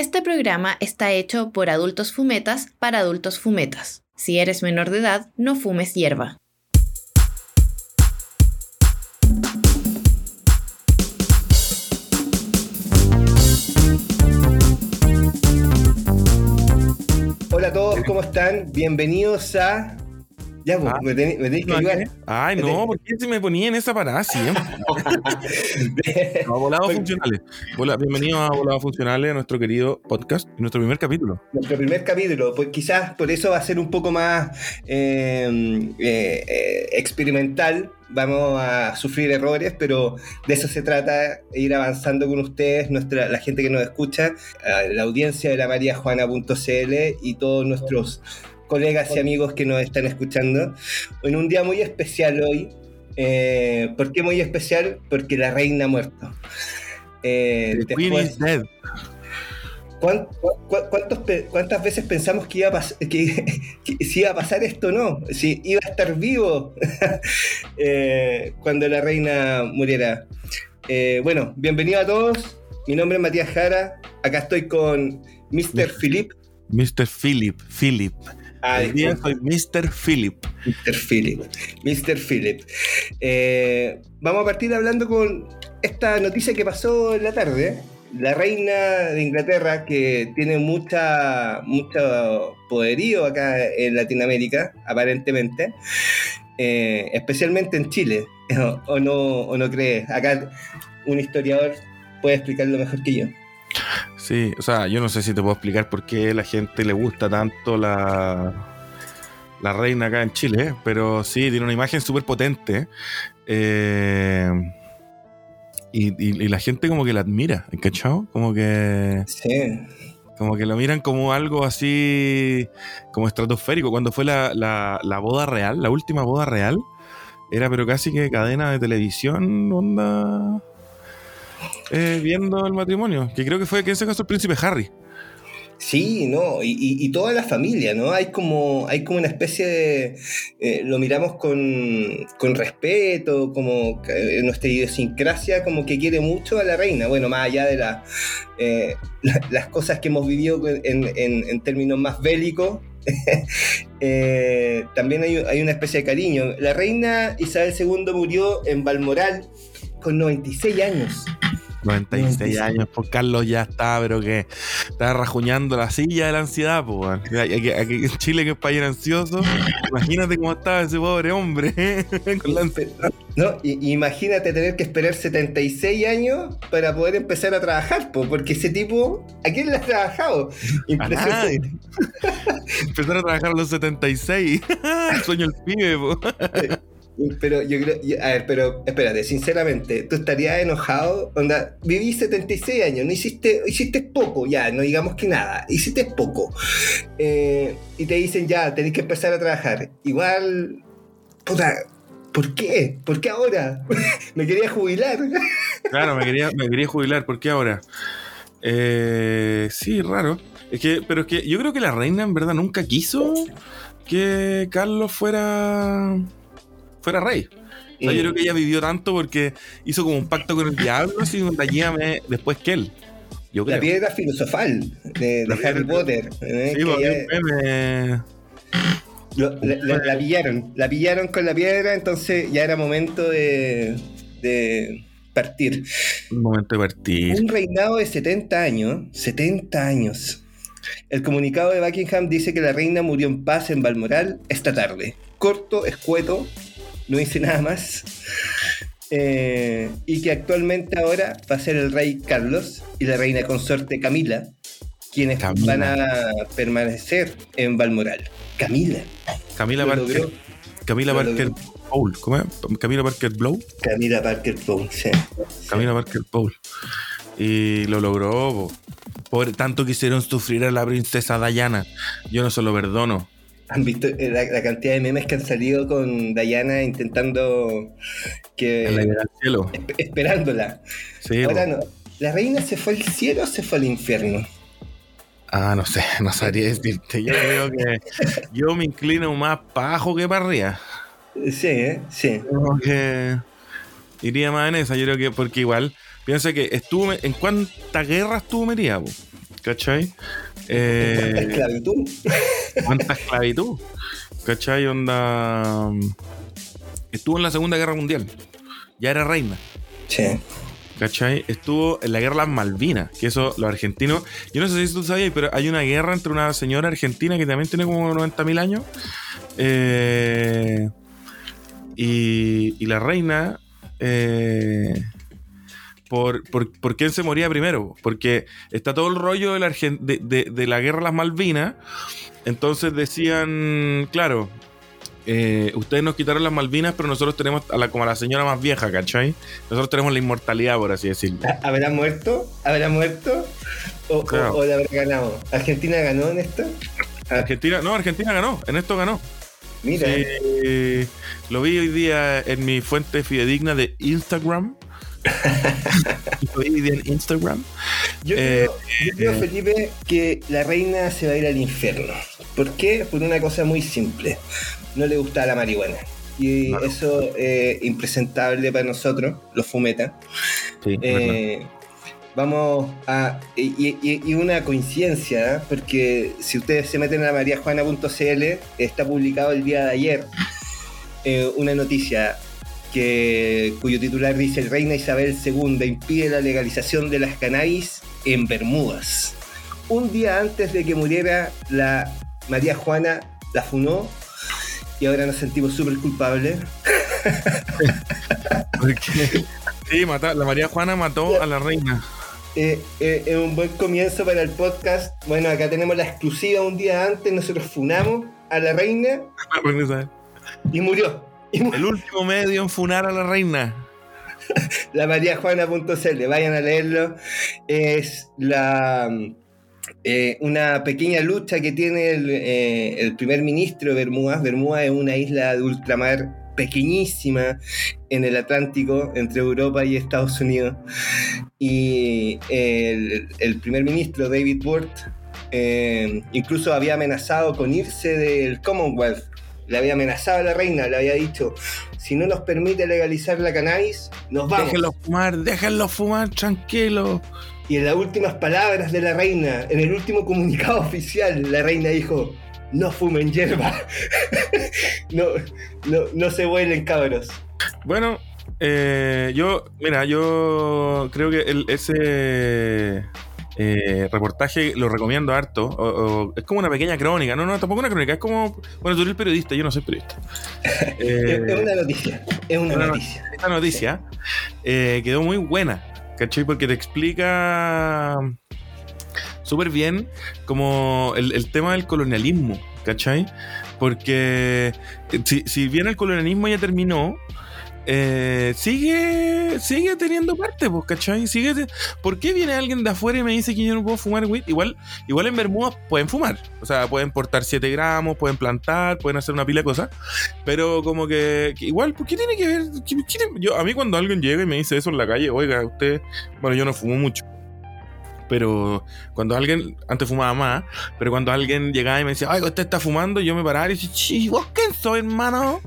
Este programa está hecho por adultos fumetas para adultos fumetas. Si eres menor de edad, no fumes hierba. Hola a todos, ¿cómo están? Bienvenidos a ya, pues, Ah. me, tenéis que ayudar. Ay, Me no, ¿por qué se me ponía en esa parada siempre? No, volados funcionales. Vola- bienvenido a Volados Funcionales, nuestro querido podcast, nuestro primer capítulo. Nuestro primer capítulo, pues quizás por eso va a ser un poco más eh, eh, eh, experimental. Vamos a sufrir errores, pero de eso se trata, ir avanzando con ustedes, nuestra, la gente que nos escucha, eh, la audiencia de la mariajuana.cl y todos nuestros colegas y amigos que nos están escuchando. En un día muy especial hoy. Eh, ¿Por qué muy especial? Porque la reina ha muerto. Eh, después- is dead. ¿Cuán- cu- cuántos pe- ¿Cuántas veces pensamos que iba, a que si iba a pasar esto o no? Si iba a estar vivo eh, cuando la reina muriera. Eh, bueno, bienvenido a todos. Mi nombre es Matías Jara. Acá estoy con Mr. Philip. Mr. Philip, Philip. Ah, disculpa, soy Mr. Philip. Mr. Philip. Mr. Philip. Eh, vamos a partir hablando con esta noticia que pasó en la tarde. La reina de Inglaterra, que tiene mucha, mucho poderío acá en Latinoamérica, aparentemente, eh, especialmente en Chile, o no, o no crees. Acá un historiador puede explicarlo mejor que yo. Sí, o sea, yo no sé si te puedo explicar por qué la gente le gusta tanto la, la reina acá en Chile, pero sí, tiene una imagen súper potente. eh, y, y- y la gente como que la admira, ¿cachao? Como que... Sí. Como que lo miran como algo así, como estratosférico. Cuando fue la, la- la boda real, la última boda real, era pero casi que cadena de televisión, onda, eh, viendo el matrimonio. Que creo que fue que se casó el príncipe Harry. Sí, no, y, toda la familia, ¿no? Hay como, hay como una especie de. eh, lo miramos con, con respeto, como eh, nuestra idiosincrasia, como que quiere mucho a la reina. Bueno, más allá de la, la- las cosas que hemos vivido en, en- en términos más bélicos. también hay, hay una especie de cariño. La reina Isabel II murió en Balmoral con 96 años. 96 96. años, pues Carlos ya está, pero que está rajuñando la silla de la ansiedad, pues. Aquí, aquí en Chile, que es país ansioso, imagínate cómo estaba ese pobre hombre, con la ansiedad. ¿No? Y- imagínate tener que esperar 76 años para poder empezar a trabajar, po, porque ese tipo, ¿a quién le ha trabajado? Impresionante. Empezar a trabajar a los 76. Sueño el pibe, po. Pero yo creo, yo- a ver, pero espérate, sinceramente, ¿tú estarías enojado? Onda, viví 76 años, no hiciste, hiciste poco, ya, no digamos que nada, hiciste poco. Eh, y te dicen, ya, tenés que empezar a trabajar. Igual, puta, ¿por qué? ¿Por qué ahora? Me quería jubilar. Claro, me quería, me quería jubilar. ¿Por qué ahora? Eh, sí, raro. Es que, pero es que yo creo que la reina en verdad nunca quiso que Carlos fuera fuera rey. O sea, yo creo que ella vivió tanto porque hizo como un pacto con el diablo, así un me después que él. Yo creo. La piedra filosofal de, Harry Potter. ¿eh? Sí, porque ella- lo- la- la pillaron, la pillaron con la piedra, entonces ya era momento de, de partir. un momento de partir. Un reinado de 70 años, 70 años. El comunicado de Buckingham dice que la reina murió en paz en Balmoral esta tarde. Corto, escueto, no dice nada más. Eh, y que actualmente ahora va a ser el rey Carlos y la reina consorte Camila, quienes Camila. van a permanecer en Balmoral. Camila. Camila Parker. Camila Parker. Paul. ¿Cómo es? Camila Parker Blow. Camila Parker Bowl, sí. Camila Parker Paul. Y lo logró. po. Por tanto quisieron sufrir a la princesa Diana. Yo no se lo perdono. ¿Han visto la, la cantidad de memes que han salido con Diana intentando que. La cielo. esp- esperándola. Sí, Ahora no. ¿La reina se fue al cielo o se fue al infierno? Ah, no sé, no sabría decirte. Yo creo que yo me inclino más para abajo que para arriba. Sí, ¿eh? Sí. Como que iría más en esa. Yo creo que, porque igual, piensa que estuvo, en cuántas guerras estuvo metida, po? ¿Cuánta Eh, esclavitud? ¿Cuánta esclavitud? ¿Cachai? Onda. Estuvo en la Segunda Guerra Mundial. Ya era reina. Sí. ¿Cachai? Estuvo en la guerra de las Malvinas, que eso, los argentinos. Yo no sé si tú sabías, pero hay una guerra entre una señora argentina que también tiene como 90.000 años. eh, y, y la reina. eh, por, por, por quién se moría primero? Porque está todo el rollo de la, de, de- de la guerra de las Malvinas. Entonces decían, claro, eh, ustedes nos quitaron las Malvinas, pero nosotros tenemos a la, como a la señora más vieja, ¿cachai? Nosotros tenemos la inmortalidad, por así decirlo. ¿Habrá muerto? ¿Habrá muerto? ¿O, o- Claro. o la habrá ganado? ¿Argentina ganó en esto? Argentina, no, Argentina ganó, en esto ganó. Mira, Sí, lo vi hoy día en mi fuente fidedigna de Instagram. en Instagram. yo, eh, creo, yo creo, eh. Felipe, que la reina se va a ir al infierno. ¿Por qué? Por una cosa muy simple. No le gusta la marihuana. Y No. eso es impresentable para nosotros, los fumetas. Sí, Eh, vamos a. Y, y- y una coincidencia, ¿eh? porque si ustedes se meten a mariajuana.cl, está publicado el día de ayer eh, una noticia que, cuyo titular dice: El Reina Isabel II impide la legalización de las cannabis en Bermudas. Un día antes de que muriera la María Juana, la funó. Y ahora nos sentimos súper culpables. Sí, mata- la María Juana mató a la reina. Eh, eh, es un buen comienzo para el podcast. Bueno, acá tenemos la exclusiva un día antes. Nosotros funamos a la reina y murió. El último medio en funar a la reina. la mariajuana.cl, vayan a leerlo. Es la eh, una pequeña lucha que tiene el, eh, el primer ministro de Bermudas. Bermudas es una isla de ultramar pequeñísima en el Atlántico entre Europa y Estados Unidos. Y el, el primer ministro David Ward eh, incluso había amenazado con irse del Commonwealth. Le había amenazado a la reina, le había dicho, si no nos permite legalizar la cannabis, nos vamos. Déjenlo fumar, déjenlo fumar, tranquilo. Y en las últimas palabras de la reina, en el último comunicado oficial, la reina dijo, no fumen hierba. no, no, no se vuelen cabros. Bueno, eh, yo, mira, yo creo que el- ese eh, reportaje lo recomiendo harto. o- o- es como una pequeña crónica. No, no, tampoco una crónica. Es como. Bueno, tú eres periodista, yo no soy periodista. Eh, es, es una noticia, es una no, no. noticia. esta noticia eh, quedó muy buena, ¿cachai? Porque te explica súper bien como el, el tema del colonialismo, ¿cachai? Porque eh, si, si bien el colonialismo ya terminó, eh, sigue sigue teniendo parte, pues, ¿cachai? Sigue ¿Por qué viene alguien de afuera y me dice que yo no puedo fumar weed? Igual, igual en Bermuda pueden fumar, o sea, pueden portar 7 gramos, pueden plantar, pueden hacer una pila de cosas, pero como que, igual, ¿por qué tiene que ver? ¿Qué- qué tiene- yo, a mí cuando alguien llega y me dice eso en la calle, oiga, usted, bueno, yo no fumo mucho. Pero cuando alguien, antes fumaba más, pero cuando alguien llegaba y me decía, oiga, usted está fumando, yo me paraba y decía, "Chi, ¿vos quién soy, hermano?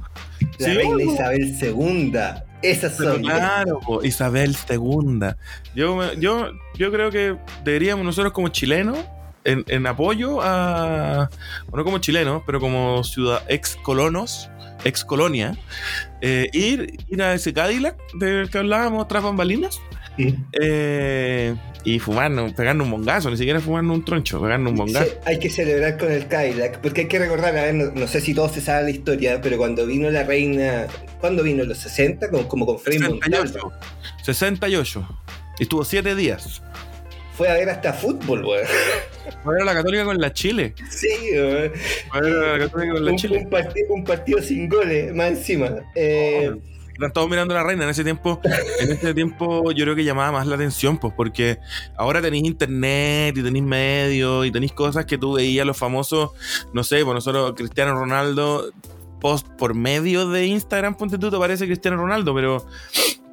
La Sí, reina. Isabel II. Esas son. claro, Isabel II. Yo, yo, yo creo que deberíamos nosotros como chilenos, en, en apoyo a, bueno, como chilenos, pero como ciudad, ex colonos, ex colonia, eh, ir, ir a ese Cadillac del que hablábamos tras bambalinas Sí. eh, y fumarnos, pegarnos un bongazo, ni siquiera fumarnos un troncho, pegarnos un bongazo. Sí, hay que celebrar con el Cadillac, porque hay que recordar, a ver, no, no sé si todos se saben la historia, pero cuando vino la reina, ¿cuándo vino? ¿Los 60? Como, como con Montalva. 68. 68. Y estuvo 7 días. Fue a ver hasta fútbol, weón. Fue a ver a la Católica con la Chile. Sí, weón. Fue a ver a la Católica con la Un, Chile. un partido, un partido sin goles, más encima. Eh, Están todos mirando a la reina en ese tiempo. En ese tiempo yo creo que llamaba más la atención, pues, porque ahora tenéis internet y tenéis medios y tenéis cosas que tú veías los famosos, no sé, pues nosotros, Cristiano Ronaldo, post por medio de Instagram, ponte tú, te parece Cristiano Ronaldo, pero,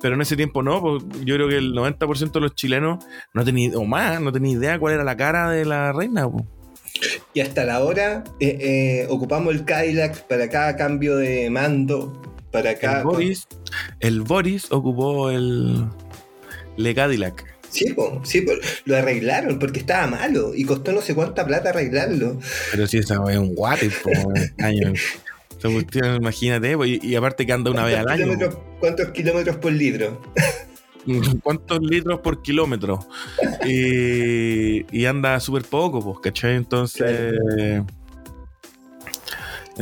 pero en ese tiempo no, pues yo creo que el 90% de los chilenos no tenía, o más, no tenía idea cuál era la cara de la reina, pues. y hasta la hora eh, eh, ocupamos el Cadillac para cada cambio de mando, para cada... El Boris, el Boris ocupó el Le Cadillac. Sí, po, sí po, lo arreglaron porque estaba malo y costó no sé cuánta plata arreglarlo. Pero sí, esa es un guate, po, año. Esa cuestión, imagínate, po, y, y aparte que anda una vez al año. ¿Cuántos kilómetros por litro? ¿Cuántos litros por kilómetro? Y, y anda súper poco, pues, ¿cachai? Entonces.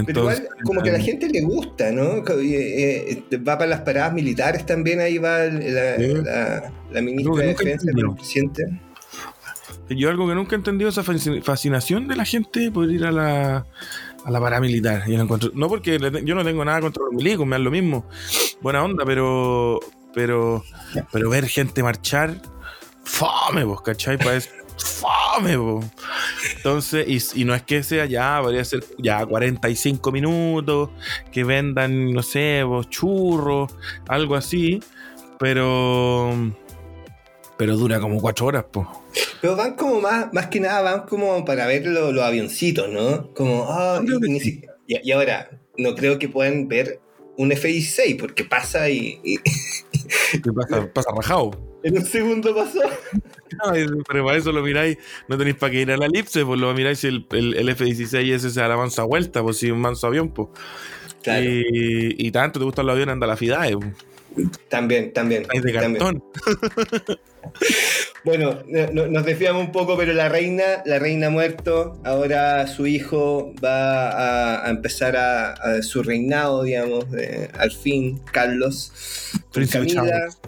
Pero igual, como que a la gente le gusta, ¿no? Eh, eh, va para las paradas militares también, ahí va la, Sí. la- la ministra de Defensa, el presidente. Yo algo que nunca he entendido esa fasci- fascinación de la gente por ir a la, a la paramilitar. Yo, encuentro- no porque yo no tengo nada contra los milicos, me dan lo mismo. Buena onda, pero pero pero ver gente marchar, fome, vos, ¿cachai? Pues, fome, vos. Entonces, y, y no es que sea ya, podría ser ya 45 minutos, que vendan, no sé, vos, churros, algo así, pero pero dura como cuatro horas, pues. Pero van como más, más que nada, van como para ver lo- los avioncitos, ¿no? Como, ah, que y, sí. y- y ahora, no creo que puedan ver un F-16 porque pasa y, y ¿Qué pasa? Pasa rajado. En un segundo pasó. Ay, pero para eso lo miráis, no tenéis para que ir a la elipse, pues lo miráis si el, el, el F-16 ese se da la mansa vuelta, pues si es un manso avión, pues. Claro, Y, y tanto te gustan los aviones, anda la FIDAE, pues. también, también. Hay de también. cartón. Bueno, no- no- nos desviamos un poco, pero la reina, la reina ha muerto. Ahora su hijo va a, a empezar a, a su reinado, digamos, de- al fin, Carlos. Príncipe Camila. Charles.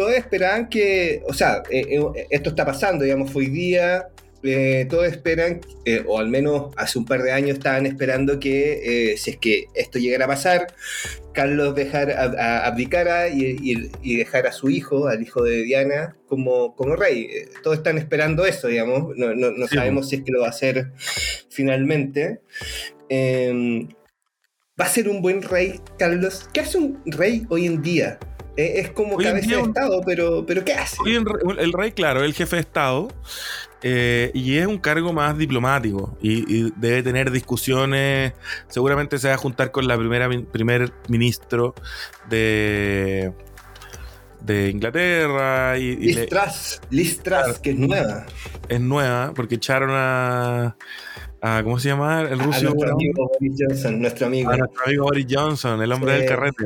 Todos esperaban que, o sea, eh, eh, esto está pasando, digamos, hoy día. eh, todos esperan, o al menos hace un par de años estaban esperando que, si es que esto llegara a pasar, Carlos dejar, a- a- abdicara y, y, y dejar a su hijo, al hijo de Diana, como, como rey. Todos están esperando eso, digamos. No, no- no Sí, sabemos si es que lo va a hacer finalmente. Eh, ¿Va a ser un buen rey, Carlos? ¿Qué hace un rey hoy en día? Eh, es como Hoy cabeza día de Estado, pero, pero ¿qué hace? Hoy el rey, claro, es el jefe de Estado. eh, y es un cargo más diplomático. Y, y debe tener discusiones. Seguramente se va a juntar con la primera primer ministro de, de Inglaterra. Y, y Liz le- Truss, Liz Truss, que es nueva. es nueva porque echaron a, a ¿cómo se llama? El A ruso nuestro amigo Boris Johnson, nuestro amigo. a nuestro amigo Boris Johnson, el hombre Sí. del carrete.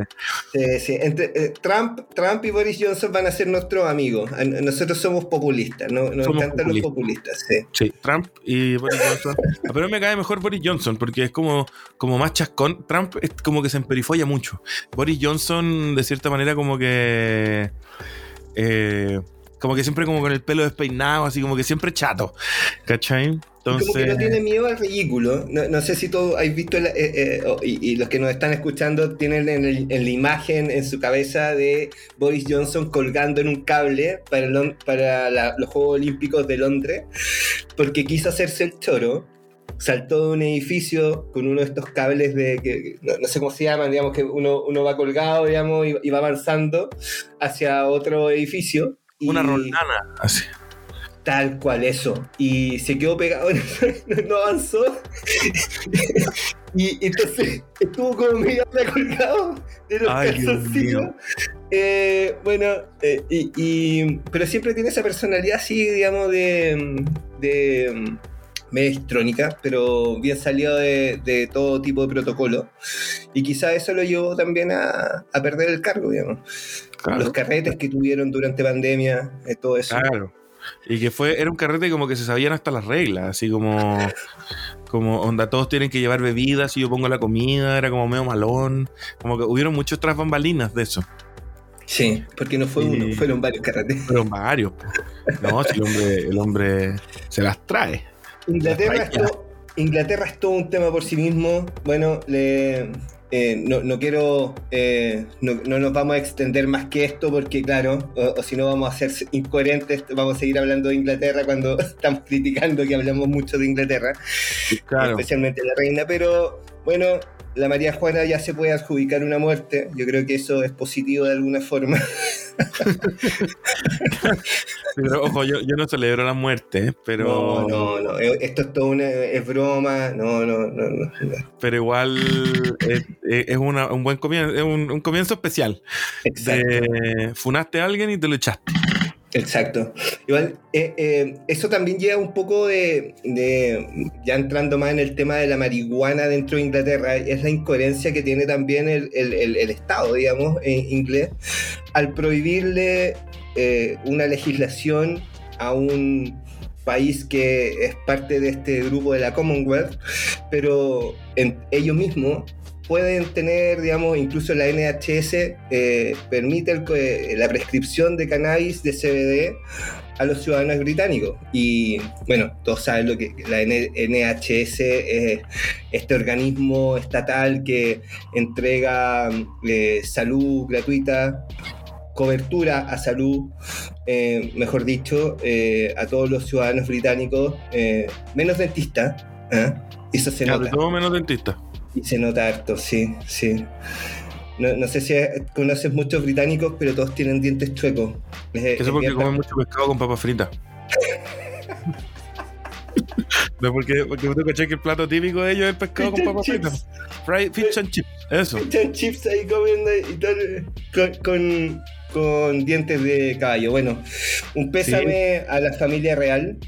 Sí, sí. Entre, eh, Trump, Trump y Boris Johnson van a ser nuestros amigos. Nosotros somos populistas, ¿no? nos Somos encantan los populistas. Sí. Sí, Trump y Boris Johnson. Ah, Pero me cae mejor Boris Johnson porque es como, como más chascón. Trump es como que se emperifolla mucho. Boris Johnson, de cierta manera, como que. eh, como que siempre como con el pelo despeinado, así como que siempre chato. ¿Cachai? Como que no Entonces. tiene miedo al ridículo. No, no sé si todos habéis visto, eh, eh, oh, y, y los que nos están escuchando tienen en, el- en la imagen en su cabeza de Boris Johnson colgando en un cable para, Lon- para la- los Juegos Olímpicos de Londres, porque quiso hacerse el choro. Saltó de un edificio con uno de estos cables de que que no, no sé cómo se llaman, digamos que uno, uno va colgado, digamos, y, y va avanzando hacia otro edificio. Una roldana, así. Tal cual, eso. Y se quedó pegado, no avanzó. y entonces estuvo como media hora colgado de los Ay, calzoncillos. Eh, bueno, eh, y, y- pero siempre tiene esa personalidad así, digamos, de, de media histrónica, pero bien salido de, de todo tipo de protocolo. Y quizá eso lo llevó también a, a perder el cargo, digamos. Claro. Los carretes que tuvieron durante pandemia, eh, todo eso. Claro. Y que fue, era un carrete como que se sabían hasta las reglas, así como, como onda, todos tienen que llevar bebidas y yo pongo la comida, era como medio malón, como que hubieron muchos tras bambalinas de eso, Sí, porque no fue Y- uno, fueron varios carretes. pero varios. No, si el hombre, el hombre se las trae. Inglaterra Las es, todo, Inglaterra es todo un tema por sí mismo. Bueno, le, eh, no, no quiero, eh, no, no nos vamos a extender más que esto porque claro, o, o si no vamos a ser incoherentes, vamos a seguir hablando de Inglaterra cuando estamos criticando que hablamos mucho de Inglaterra, Claro. especialmente la reina, pero bueno, la María Juana ya se puede adjudicar una muerte, yo creo que eso es positivo de alguna forma. Pero ojo, yo, yo no celebro la muerte, pero, No, no, no, eh, esto es todo una, es broma, no, no, no, no. pero igual es, es una- un buen comienzo, es un, un comienzo especial. Exacto. De, funaste a alguien y te lo echaste. Exacto. Igual, eh, eh, eso también lleva un poco de, ya entrando más en el tema de la marihuana dentro de Inglaterra, es la incoherencia que tiene también el, Estado, digamos, en inglés, al prohibirle eh, una legislación a un país que es parte de este grupo de la Commonwealth, pero en ellos mismos pueden tener, digamos, incluso la NHS eh, permite eh, la prescripción de cannabis de CBD a los ciudadanos británicos. Y bueno, todos saben lo que la NHS es este organismo estatal que entrega eh, salud gratuita, cobertura a salud, mejor dicho, a todos los ciudadanos británicos, menos dentistas. Eso se nota. todo menos dentistas. Y se nota harto, sí, sí. No, sé si conoces muchos británicos, pero todos tienen dientes chuecos. Eso porque comen mucho pescado con papas fritas. no, porque, porque me caché que el plato típico de ellos es pescado con papas fritas. Fried fish and chips, eso. Fish and chips ahí comiendo y todo, con, con, dientes de caballo. Bueno, un pésame a la familia real.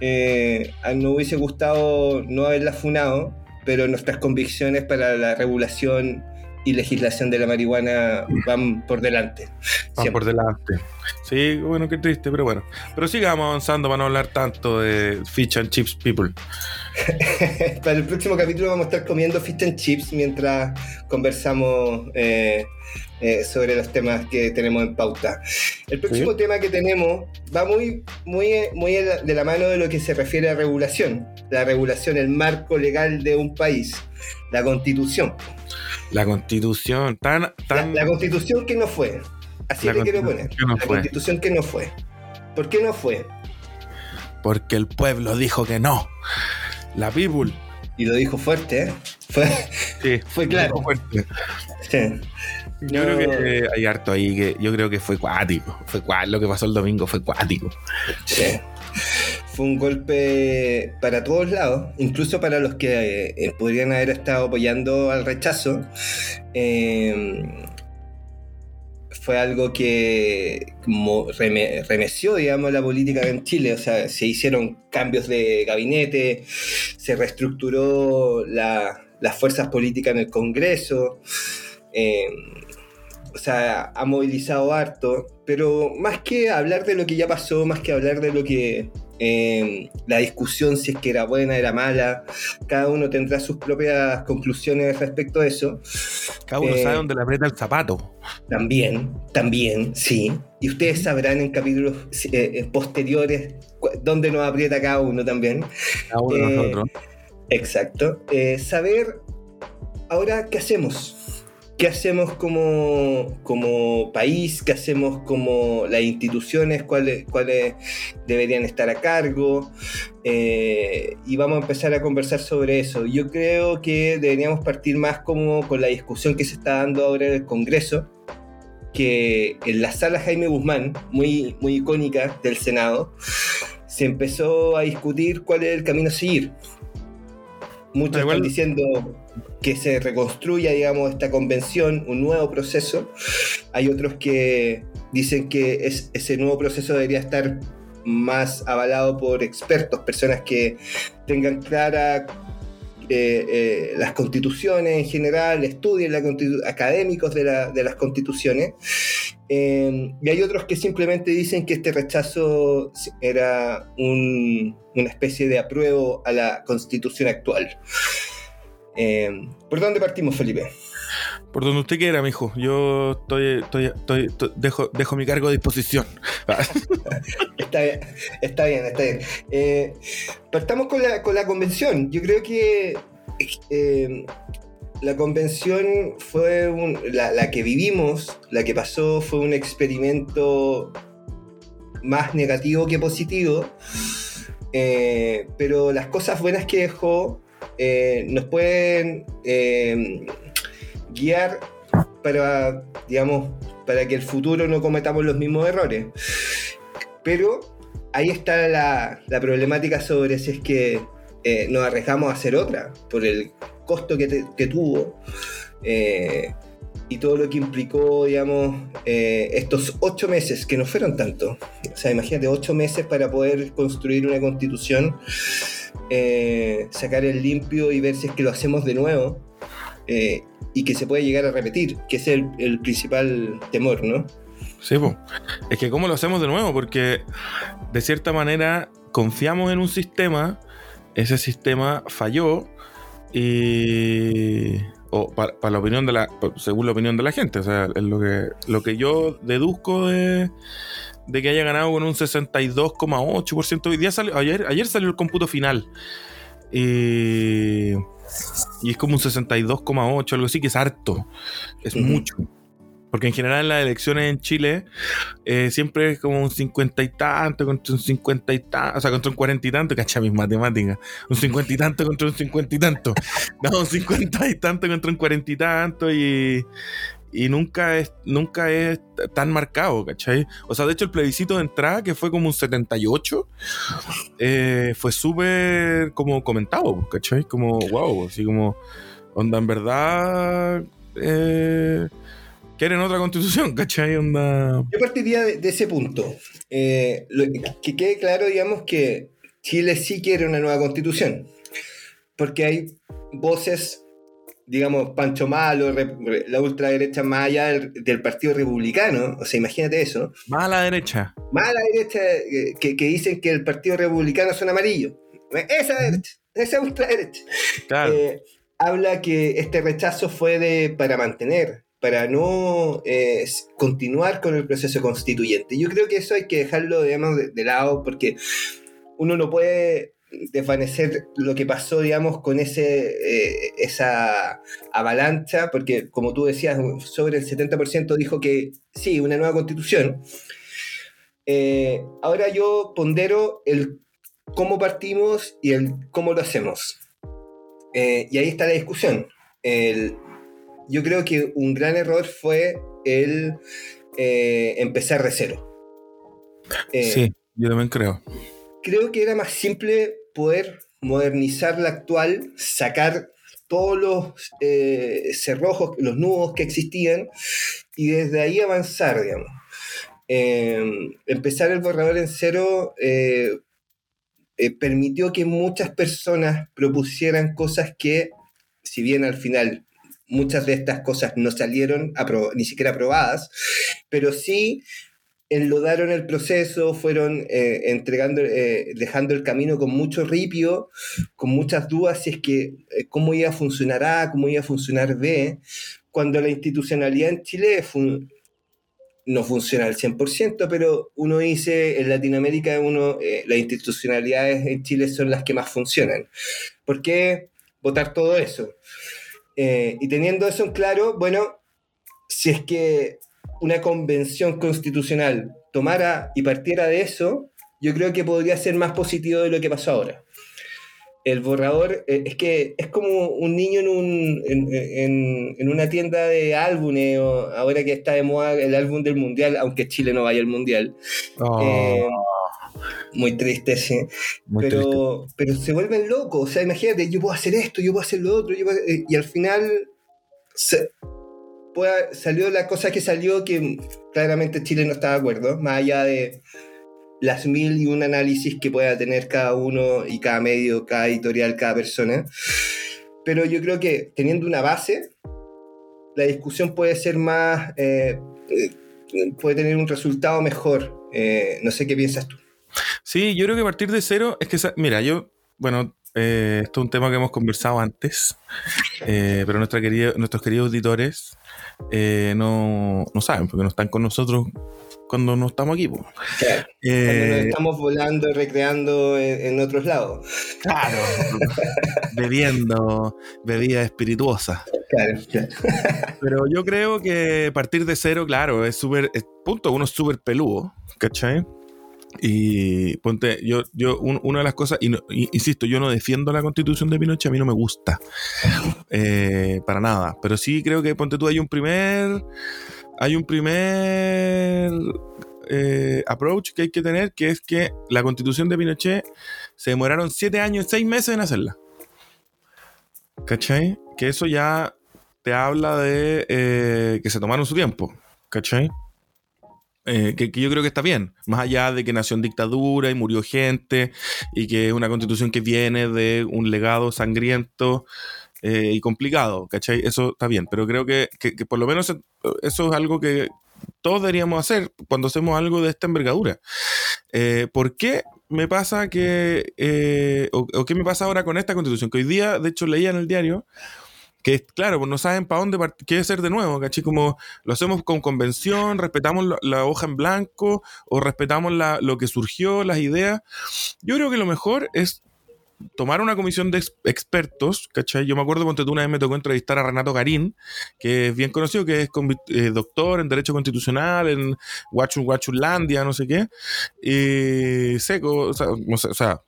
Eh, no hubiese gustado no haberla funado pero nuestras convicciones para la regulación y legislación de la marihuana van por delante. Van por delante. Sí, bueno, qué triste, pero bueno. Pero sigamos avanzando para no hablar tanto de fish and chips people. para el próximo capítulo vamos a estar comiendo fish and chips mientras conversamos eh, eh, sobre los temas que tenemos en pauta. El próximo tema que tenemos va muy, muy, muy de la mano de lo que se refiere a regulación. La regulación, el marco legal de un país, la constitución. La constitución, tan... tan... La, constitución que no fue. Así le quiero poner. la constitución que no fue. ¿Por qué no fue? Porque el pueblo dijo que no. La people. Y lo dijo fuerte, ¿eh? Fue, sí, fue claro. Fuerte. Sí. Yo creo que hay harto ahí que yo creo que fue cuático. Fue lo que pasó el domingo fue cuático. Sí fue un golpe para todos lados, incluso para los que eh, podrían haber estado apoyando al rechazo. Em, fue algo que remeció, digamos, la política en Chile. O sea, se hicieron cambios de gabinete, se reestructuró las fuerzas políticas en el Congreso. Em, o sea, ha movilizado harto, pero más que hablar de lo que ya pasó, más que hablar de lo que eh, la discusión si es que era buena, era mala, cada uno tendrá sus propias conclusiones respecto a eso. Cada uno sabe eh, dónde le aprieta el zapato. También, también, sí. Y ustedes sabrán en capítulos eh, posteriores dónde nos aprieta cada uno también. Cada uno de nosotros. Exacto. saber ahora qué hacemos qué hacemos como, como país, qué hacemos como las instituciones, cuáles, cuáles deberían estar a cargo. Eh, y vamos a empezar a conversar sobre eso. Yo creo que deberíamos partir más como con la discusión que se está dando ahora en el Congreso, que en la sala Jaime Guzmán, muy, muy icónica del Senado, se empezó a discutir cuál es el camino a seguir. Muchos están diciendo que se reconstruya, digamos, esta convención, un nuevo proceso. Hay otros que dicen que ese nuevo proceso debería estar más avalado por expertos, personas que tengan clara eh, eh, las constituciones en general, estudien la académicos de, las constituciones. Eh, y hay otros que simplemente dicen que este rechazo era una especie de apruebo a la constitución actual. Eh, ¿Por dónde partimos, Felipe? Por donde usted quiera, mijo. Yo estoy, estoy, estoy, dejo, dejo mi cargo a disposición. está bien, está bien, está bien. Eh, partamos con la, con la convención. Yo creo que eh, la convención fue la, la, que vivimos, la que pasó, fue un experimento más negativo que positivo. pero las cosas buenas que dejó eh, nos pueden eh, guiar para, digamos, para que el futuro no cometamos los mismos errores. Pero ahí está la, problemática sobre si es que eh, nos arriesgamos a hacer otra, por el costo que, tuvo. y todo lo que implicó, digamos, estos ocho meses, que no fueron tanto. O sea, imagínate, ocho meses para poder construir una constitución, eh, sacar el limpio y ver si es que lo hacemos de nuevo eh, y que se puede llegar a repetir, que es el, principal temor, ¿no? Sí. Es que ¿cómo lo hacemos de nuevo? Porque de cierta manera confiamos en un sistema, ese sistema falló y o para, la opinión de la según la opinión de la gente o sea es lo que lo que yo deduzco de, de que haya ganado con un 62,8% hoy día salió ayer ayer salió el cómputo final. Y, y es como un 62,8 algo así que es harto. Es mucho. Porque en general en las elecciones en Chile eh, siempre es como un cincuenta y tanto contra un cincuenta y tanto, o sea, contra un cuarenta y tanto, cacha mis matemáticas. Un cincuenta y tanto contra un cincuenta y tanto. No, un cincuenta y tanto contra un cuarenta y tanto y, y nunca es, nunca es tan marcado, ¿cachai? O sea, de hecho el plebiscito de entrada, que fue como un 78, eh, fue súper como comentado, ¿cachai? Como, wow, así como, onda, en verdad... Eh, quieren otra constitución, ¿cachai? Yo partiría de, ese punto. Eh, que quede claro, digamos, que Chile sí quiere una nueva constitución. Porque hay voces, digamos, Pancho Malo, la ultraderecha más allá del, Partido Republicano. O sea, imagínate eso. Más a la derecha. Más a la derecha eh, que, dicen que el Partido Republicano son amarillos. Esa derecha, esa ultraderecha. Claro. Eh, habla que este rechazo fue de, para mantener para no eh, continuar con el proceso constituyente. Yo creo que eso hay que dejarlo digamos, de, lado porque uno no puede desvanecer lo que pasó, digamos, con ese, eh, esa avalancha, porque como tú decías, sobre el 70% dijo que sí, una nueva constitución. Eh, ahora yo pondero el cómo partimos y el cómo lo hacemos. y ahí está la discusión. El, yo creo que un gran error fue el eh, empezar de cero. Eh, sí, yo también creo. Creo que era más simple poder modernizar la actual, sacar todos los eh, cerrojos, los nudos que existían y desde ahí avanzar, digamos. empezar el borrador en cero permitió que muchas personas propusieran cosas que, si bien al final muchas de estas cosas no salieron ni siquiera aprobadas, pero sí enlodaron el proceso, fueron eh, entregando, eh, dejando el camino con mucho ripio, con muchas dudas si es que eh, cómo iba a funcionar A, cómo iba a funcionar B, cuando la institucionalidad en Chile no funciona al 100%, pero uno dice, en Latinoamérica uno, las institucionalidades en Chile son las que más funcionan. ¿Por qué votar todo eso? Y teniendo eso en claro, bueno, si es que una convención constitucional tomara y partiera de eso, yo creo que podría ser más positivo de lo que pasó ahora. El borrador eh, es que es como un niño en, un, en, en, una tienda de álbumes, o ahora que está de moda el álbum del mundial, aunque Chile no vaya al mundial. Oh. Eh, muy triste, sí. pero, pero se vuelven locos. O sea, imagínate, yo puedo hacer esto, yo puedo hacer lo otro, eh, y al final salió la cosa que salió que claramente Chile no está de acuerdo, más allá de las mil y un análisis que pueda tener cada uno y cada medio, cada editorial, cada persona. Pero yo creo que teniendo una base, la discusión puede ser más, eh, eh, puede tener un resultado mejor. no sé qué piensas tú. Sí, yo creo que partir de cero es que, mira, yo, bueno, eh, esto es un tema que hemos conversado antes, eh, pero nuestra nuestros queridos auditores eh, no, no, saben, porque no están con nosotros cuando no estamos aquí. Claro, cuando nos estamos volando y recreando en, otros lados. Claro, bebiendo bebidas espirituosas. Claro, claro. Pero yo creo que partir de cero, claro, es súper, punto uno es súper peludo, ¿cachai? Y ponte, yo, yo una de las cosas, y insisto, yo no defiendo la constitución de Pinochet, a mí no me gusta. Eh, para nada. Pero sí creo que, ponte tú, hay un primer. Hay un primer eh, approach que hay que tener, que es que la constitución de Pinochet se demoraron siete años, seis meses en hacerla. ¿Cachai? Que eso ya te habla de eh, que se tomaron su tiempo, ¿cachai? Eh, que, yo creo que está bien, más allá de que nació en dictadura y murió gente y que es una constitución que viene de un legado sangriento eh, y complicado, ¿cachai? Eso está bien, pero creo que, por lo menos eso es algo que todos deberíamos hacer cuando hacemos algo de esta envergadura. Eh, ¿Por qué me pasa que, o, qué me pasa ahora con esta constitución? Que hoy día, de hecho, leía en el diario que claro, pues no saben para dónde qué hacer de nuevo, ¿cachai? Como lo hacemos con convención, respetamos la, hoja en blanco o respetamos lo que surgió, las ideas. Yo creo que lo mejor es tomar una comisión de expertos, ¿cachai? Yo me acuerdo cuando una vez me tocó entrevistar a Renato Garín, que es bien conocido, que es eh, doctor en Derecho Constitucional, en Huachun Huachunlandia, no sé qué, y seco, o sea,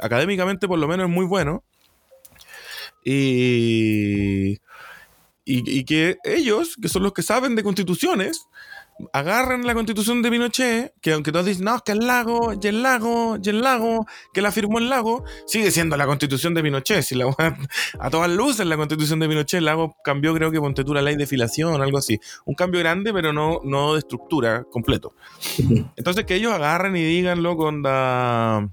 académicamente por lo menos es muy bueno, y, y, que ellos, que son los que saben de constituciones, agarran la constitución de Pinochet, que aunque todos dicen, no, es que el lago, y el lago, y el lago, que la firmó el lago, sigue siendo la constitución de Pinochet. Si la, a todas luces la constitución de Pinochet, el lago cambió, creo que ponte la ley de filación, algo así. Un cambio grande, pero no, no de estructura completo. Entonces que ellos agarren y díganlo con la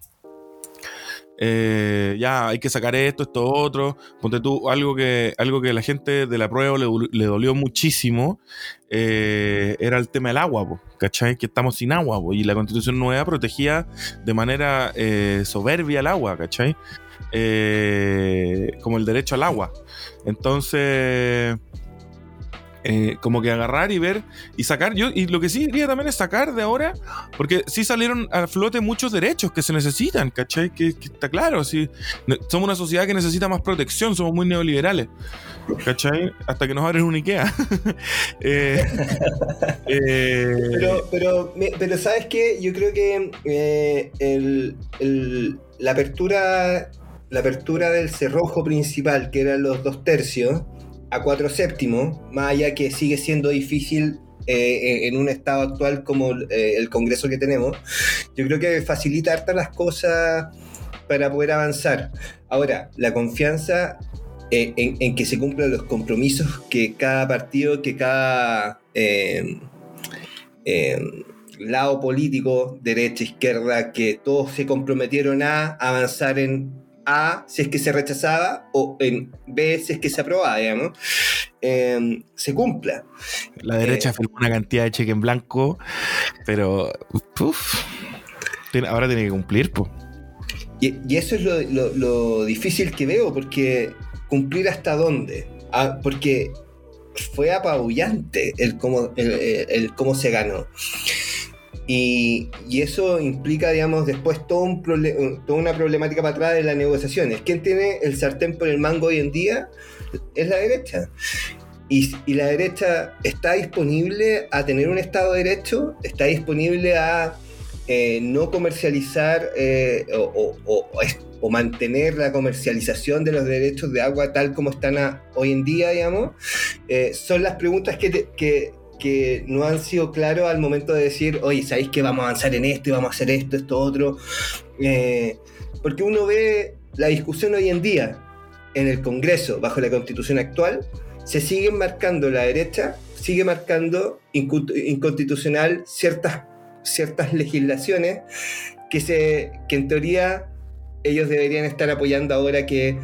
eh, ya hay que sacar esto, esto, otro. Ponte tú, algo que, algo que la gente de la prueba le, dolió muchísimo eh, era el tema del agua, ¿cachai? Que estamos sin agua, y la constitución nueva protegía de manera eh, soberbia el agua, ¿cachai? como el derecho al agua. Entonces eh, como que agarrar y ver y sacar. Yo, y lo que sí diría también es sacar de ahora, porque sí salieron a flote muchos derechos que se necesitan, ¿cachai? Que, está claro, sí. Somos una sociedad que necesita más protección, somos muy neoliberales, ¿cachai? Hasta que nos abren un IKEA. Eh, eh, pero, pero, pero, ¿sabes qué? Yo creo que la apertura. La apertura del cerrojo principal, que eran los dos tercios, a cuatro séptimos, más allá que sigue siendo difícil eh, en un estado actual como eh, el Congreso que tenemos, yo creo que facilita hartas las cosas para poder avanzar. Ahora, la confianza eh, en, que se cumplan los compromisos que cada partido, que cada lado político, derecha, izquierda, que todos se comprometieron a avanzar en a si es que se rechazaba o en B si es que se aprobaba, digamos, em, se cumpla. La derecha eh, firmó una cantidad de cheque en blanco, pero ahora tiene que cumplir. pues Y, eso es lo, difícil que veo, porque cumplir hasta dónde. Ah, porque fue apabullante el cómo, el cómo se ganó. Y, eso implica, digamos, después todo un toda una problemática para atrás de las negociaciones. ¿Quién tiene el sartén por el mango hoy en día? Es la derecha. Y, la derecha está disponible a tener un Estado de Derecho, está disponible a eh, no comercializar eh, o, mantener la comercialización de los derechos de agua tal como están hoy en día, digamos. Eh, son las preguntas que, que que no han sido claros al momento de decir, oye, ¿sabéis que vamos a avanzar en esto y vamos a hacer esto, esto, otro? Eh, porque uno ve la discusión hoy en día en el Congreso, bajo la constitución actual, se sigue marcando la derecha, sigue marcando inconstitucional ciertas, ciertas legislaciones que, se, que en teoría ellos deberían estar apoyando ahora que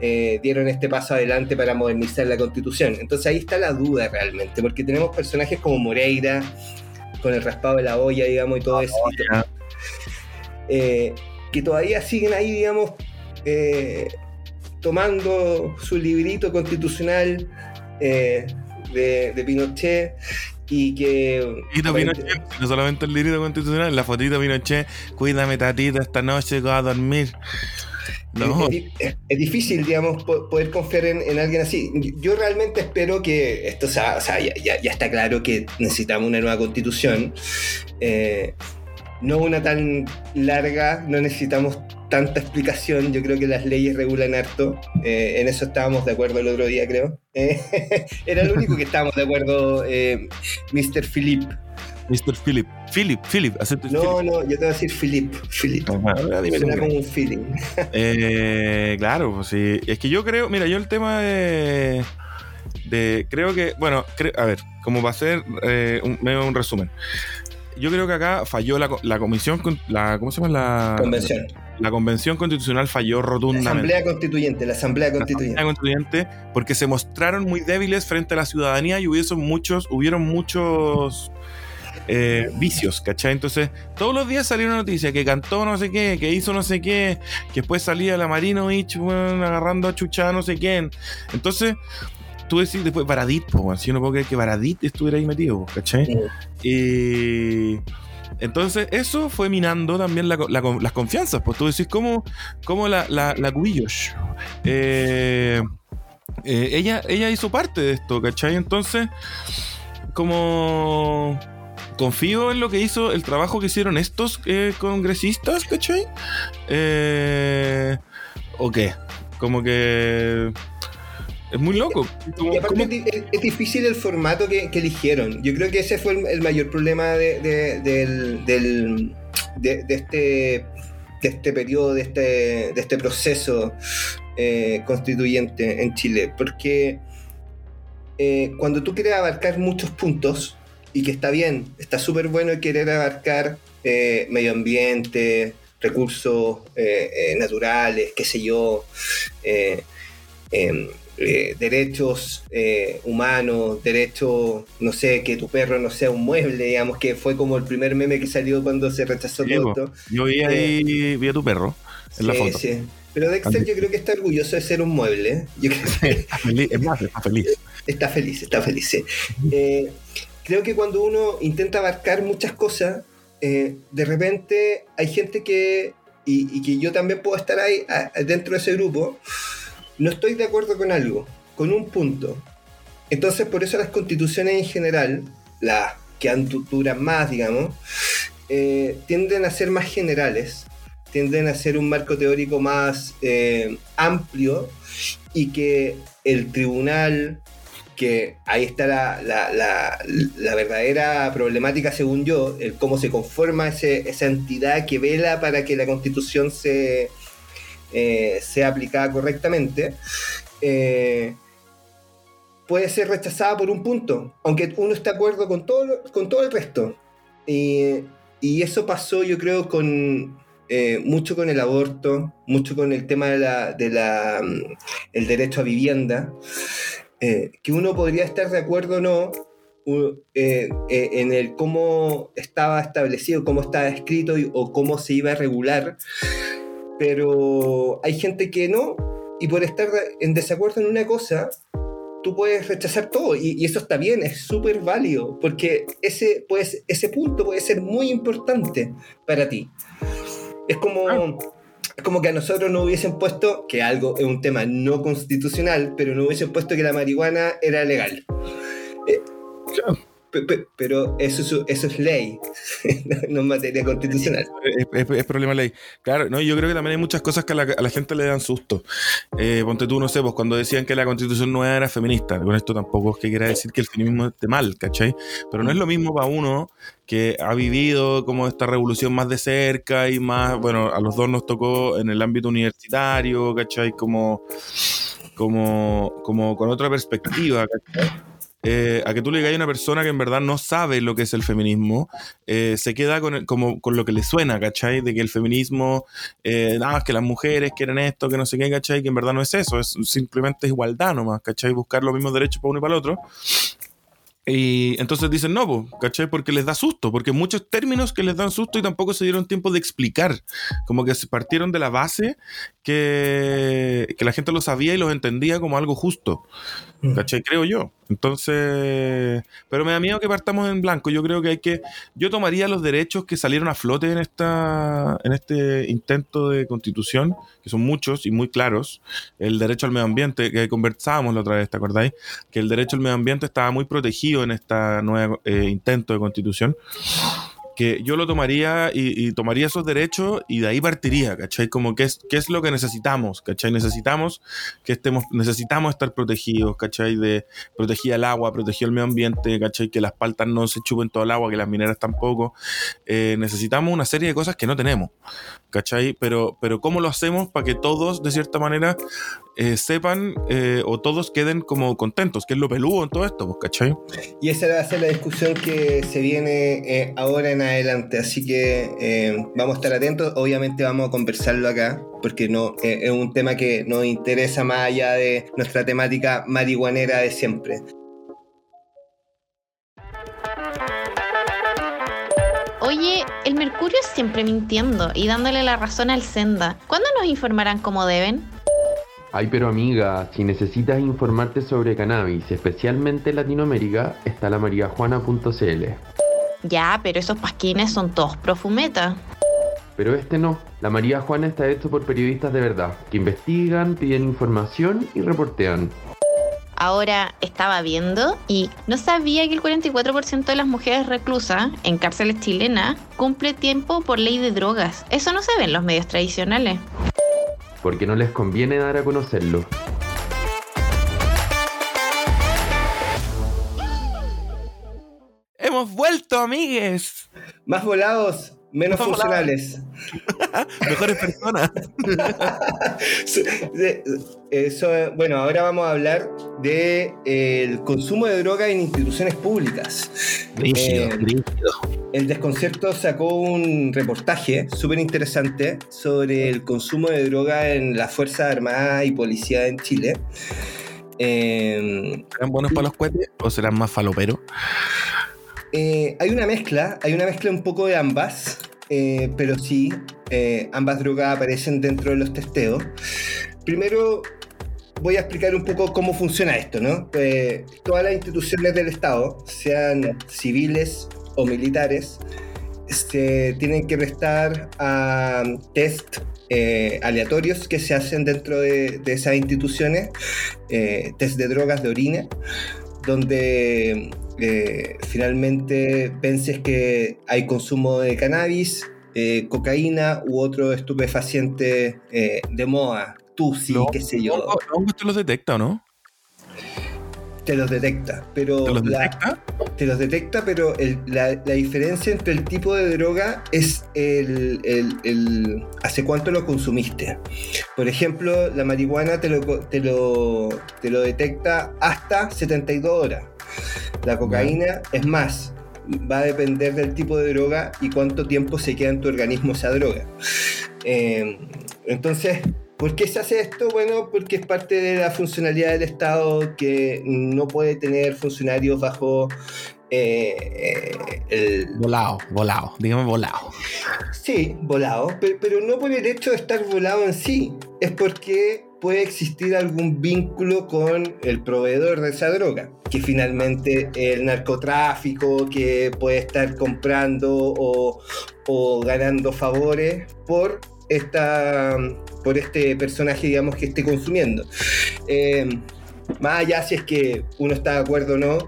eh, dieron este paso adelante para modernizar la constitución. Entonces ahí está la duda realmente, porque tenemos personajes como Moreira, con el raspado de la olla, digamos, y todo eso, eh, que todavía siguen ahí, digamos, eh, tomando su librito constitucional de, Pinochet y que. Pinochet, no solamente el librito constitucional, la fotito Pinochet, cuídame tatita esta noche, voy a dormir. Es, difícil, digamos, poder confiar en, alguien así. Yo realmente espero que esto sea, o sea, ya, está claro que necesitamos una nueva constitución. Eh, no una tan larga, no necesitamos tanta explicación. Yo creo que las leyes regulan harto. Eh, en eso estábamos de acuerdo el otro día, creo. era el único que estábamos de acuerdo, eh, Mr. Philip. Mr. Philip. Philip, Philip, No, no, yo te voy a decir Philip. Philip. Suena como un feeling. eh, claro, pues sí. Es que yo creo, mira, yo el tema de. de creo que, bueno, a ver, como va a ser eh, un, un resumen. Yo creo que acá falló la, la comisión, la, ¿cómo se llama? La convención. La convención constitucional falló rotundamente. La asamblea constituyente, la asamblea constituyente. La asamblea constituyente, porque se mostraron muy débiles frente a la ciudadanía y hubiesen muchos, hubieron muchos eh, vicios, ¿cachai? Entonces, todos los días salía una noticia que cantó no sé qué, que hizo no sé qué, que después salía la Marinovich agarrando a Chucha no sé quién. Entonces, tú decís después Baradit, pues, si yo no puedo creer que Baradit estuviera ahí metido, ¿cachai? Y. Entonces, eso fue minando también las confianzas. Pues tú decís, ¿cómo, cómo la, la, la Cubillos? Eh, eh, ella, ella hizo parte de esto, ¿cachai? Entonces, como confío en lo que hizo, el trabajo que hicieron estos eh, congresistas, ¿cachai? Eh, ¿O qué? Como que... Es muy loco. y aparte Es, difícil el formato que, eligieron. Yo creo que ese fue el, mayor problema de, del, de, este de este periodo, de este, de este proceso eh, constituyente en Chile. Porque eh, cuando tú quieres abarcar muchos puntos, y que está bien, está súper bueno querer abarcar eh, medio ambiente, recursos naturales, qué sé yo, em, derechos humanos, derechos, no sé, que tu perro no sea un mueble, digamos, que fue como el primer meme que salió cuando se rechazó todo esto. Yo vi ahí, vi a tu perro en la foto. Sí. Pero Dexter yo creo que está orgulloso de ser un mueble. está feliz, es más, está feliz. Está feliz, está feliz, sí creo que cuando uno intenta abarcar muchas cosas, eh, de repente hay gente que, y, que yo también puedo estar ahí dentro de ese grupo, no estoy de acuerdo con algo, con un punto. Entonces, por eso las constituciones en general, las que duran más, digamos, eh, tienden a ser más generales, tienden a ser un marco teórico más eh, amplio y que el tribunal que ahí está la, verdadera problemática, según yo, el cómo se conforma esa entidad que vela para que la constitución se, eh, sea aplicada correctamente, eh, puede ser rechazada por un punto, aunque uno esté de acuerdo con todo, con todo el resto. Y, eso pasó, yo creo, con, eh, mucho con el aborto, mucho con el tema del de la, mm, derecho a vivienda. Eh, que uno podría estar de acuerdo o no eh, eh, en el cómo estaba establecido, cómo estaba escrito o cómo se iba a regular, pero hay gente que no, y por estar en desacuerdo en una cosa, tú puedes rechazar todo, y, eso está bien, es súper válido, porque ese, pues, ese punto puede ser muy importante para ti. Es como es como que a nosotros no hubiesen puesto, que algo es un tema no constitucional, pero no hubiesen puesto que la marihuana era legal. Eh, pero eso, eso es ley, no es materia constitucional. Es, problema ley. Claro, no, yo creo que también hay muchas cosas que a la, gente le dan susto. Eh, ponte tú, no sé, pues cuando decían que la constitución no era feminista, con esto tampoco es que quiera decir que el feminismo esté mal, ¿cachai? Pero no es lo mismo para uno que ha vivido como esta revolución más de cerca y más, bueno, a los dos nos tocó en el ámbito universitario, ¿cachai? Como, como, como con otra perspectiva, ¿cachai? Eh, a que tú le digas a una persona que en verdad no sabe lo que es el feminismo, eh, se queda con, como, con lo que le suena, ¿cachai? De que el feminismo, eh, nada, que las mujeres quieren esto, que no sé qué, ¿cachai? Que en verdad no es eso, es simplemente igualdad nomás, ¿cachai? Buscar los mismos derechos para uno y para el otro. Y entonces dicen no, ¿cachai? Porque les da susto, porque muchos términos que les dan susto y tampoco se dieron tiempo de explicar. Como que se partieron de la base que, que la gente lo sabía y los entendía como algo justo. Mm. ¿Cachai? Creo yo. Entonces, pero me da miedo que partamos en blanco. Yo creo que hay que, yo tomaría los derechos que salieron a flote en esta, en este intento de constitución, que son muchos y muy claros. El derecho al medio ambiente, que conversábamos la otra vez, ¿te acordáis? Que el derecho al medio ambiente estaba muy protegido en este nuevo eh, intento de constitución. Que yo lo tomaría y, tomaría esos derechos y de ahí partiría, ¿cachai? Como qué es, qué es lo que necesitamos, ¿cachai? Necesitamos que estemos, necesitamos estar protegidos, ¿cachai? De proteger el agua, proteger el medio ambiente, ¿cachai? Que las paltas no se chupen todo el agua, que las mineras tampoco. Eh, necesitamos una serie de cosas que no tenemos, ¿cachai? Pero, pero ¿cómo lo hacemos para que todos, de cierta manera, eh, sepan eh, o todos queden como contentos, que es lo peludo en todo esto, pues, ¿cachai? Y esa va a ser la discusión que se viene ahora en adelante, así que vamos a estar atentos, obviamente vamos a conversarlo acá, porque no es un tema que nos interesa más allá de nuestra temática marihuanera de siempre. Oye, el Mercurio siempre mintiendo y dándole la razón al Senda. ¿Cuándo nos informarán como deben? Ay, pero amiga, si necesitas informarte sobre cannabis, especialmente en Latinoamérica, está la mariajuana.cl. Ya, pero esos pasquines son todos profumeta. Pero este no. La María Juana está hecho por periodistas de verdad, que investigan, piden información y reportean. Ahora estaba viendo y no sabía que el 44% de las mujeres reclusas en cárceles chilenas cumple tiempo por ley de drogas. Eso no se ve en los medios tradicionales porque no les conviene dar a conocerlo. Hemos vuelto, amigues. Más volados, menos funcionales. Mejores personas. bueno, ahora vamos a hablar del de, el consumo de droga en instituciones públicas. Rígido, eh, El Desconcierto sacó un reportaje súper interesante sobre el consumo de droga en las Fuerzas Armadas y Policía en Chile. Eh, ¿Serán buenos para los cohetes o serán más faloperos? Eh, hay una mezcla, hay una mezcla un poco de ambas, eh, pero sí, eh, ambas drogas aparecen dentro de los testeos. Primero, voy a explicar un poco cómo funciona esto, ¿no? todas las instituciones del Estado, sean civiles o militares, se tienen que prestar a test aleatorios que se hacen dentro de, de esas instituciones, test de drogas de orina, donde eh, finalmente penses que hay consumo de cannabis, eh, cocaína u otro estupefaciente eh, de moda, tú sí, qué sé yo. ¿No te los detecta o no? Te los detecta, pero. ¿Te los detecta? te los detecta, pero la, diferencia entre el tipo de droga es el, el, hace cuánto lo consumiste. Por ejemplo, la marihuana te lo, te lo, te lo detecta hasta 72 horas. La cocaína es más, va a depender del tipo de droga y cuánto tiempo se queda en tu organismo esa droga. Eh, entonces, ¿por qué se hace esto? Bueno, porque es parte de la funcionalidad del Estado que no puede tener funcionarios bajo eh, eh, el... Volado, volado, digamos volado. Sí, volado, pero, no por el hecho de estar volado en sí, es porque puede existir algún vínculo con el proveedor de esa droga, que finalmente el narcotráfico que puede estar comprando o, ganando favores por esta por este personaje digamos que esté consumiendo eh, más allá si es que uno está de acuerdo o no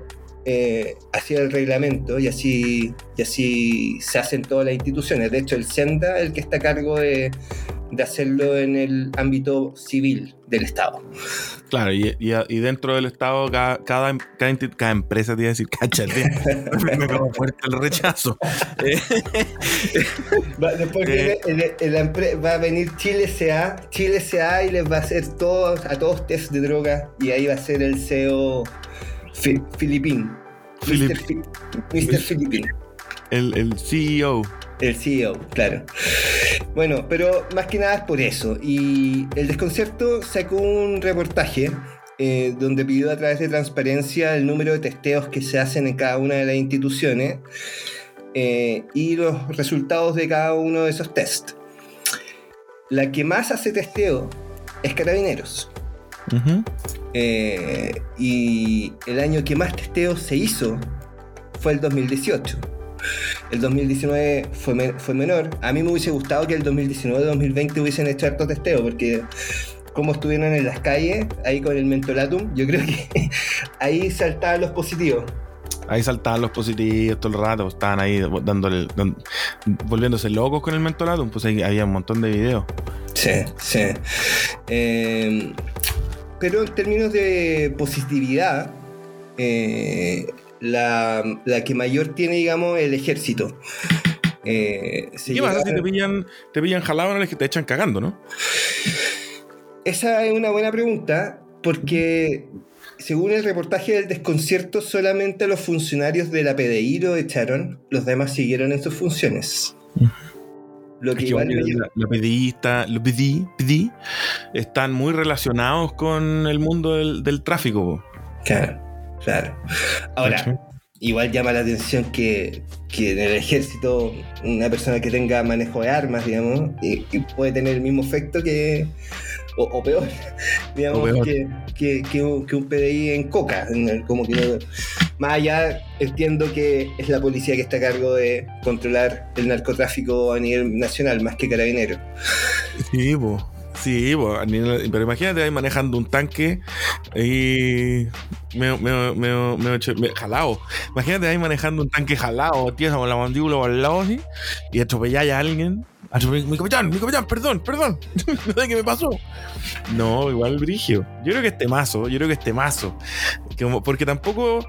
eh, hacia el reglamento y así, y así se hacen todas las instituciones. De hecho, el SENDA el que está a cargo de, hacerlo en el ámbito civil del Estado. Claro, y, dentro del Estado, cada, cada, cada, empresa tiene que decir, cáchate, me como fuerte el rechazo. después eh, va a venir Chile CA, Chile CA y les va a hacer todos, a todos test de droga y ahí va a ser el CEO Filipín. Mr. Filipín. El, el CEO. El CEO, claro. Bueno, pero más que nada es por eso. Y el desconcierto sacó un reportaje eh, donde pidió a través de transparencia el número de testeos que se hacen en cada una de las instituciones eh, y los resultados de cada uno de esos tests. La que más hace testeo es Carabineros. Eh, y el año que más testeo se hizo fue el 2018. El 2019 fue, fue menor. A mí me hubiese gustado que el 2019-2020 hubiesen hecho harto testeo, porque como estuvieron en las calles, ahí con el mentolatum, yo creo que ahí saltaban los positivos. Ahí saltaban los positivos todo el rato, estaban ahí dándole, volviéndose locos con el mentolatum, pues ahí había un montón de videos. Sí, sí. Eh, pero en términos de positividad, eh, la, la que mayor tiene, digamos, el ejército. Eh, ¿Qué pasa si te pillan, te pillan jalado es que te echan cagando, no? Esa es una buena pregunta, porque según el reportaje del desconcierto, solamente los funcionarios de la PDI lo echaron, los demás siguieron en sus funciones. Lo que que igual la, la PDI está- los PDI, PDI están muy relacionados con el mundo del, del tráfico. Claro, claro. Ahora, igual llama la atención que, que en el ejército una persona que tenga manejo de armas, digamos, y, y puede tener el mismo efecto que. O, o peor, digamos, O peor. Que, que- que un, que un PDI en coca. Como que más allá, entiendo que es la policía que está a cargo de controlar el narcotráfico a nivel nacional, más que carabineros. Sí, po. Sí, pero imagínate ahí manejando un tanque y me, me, me, me, me- jalado. Imagínate ahí manejando un tanque jalado, tienes con la mandíbula al lado así, y atropelláis a alguien. Atropell- Mi capitán, mi capitán, perdón, perdón. no sé qué me pasó. No, igual brigio. Yo creo que es temazo, yo creo que es temazo. Como- porque tampoco.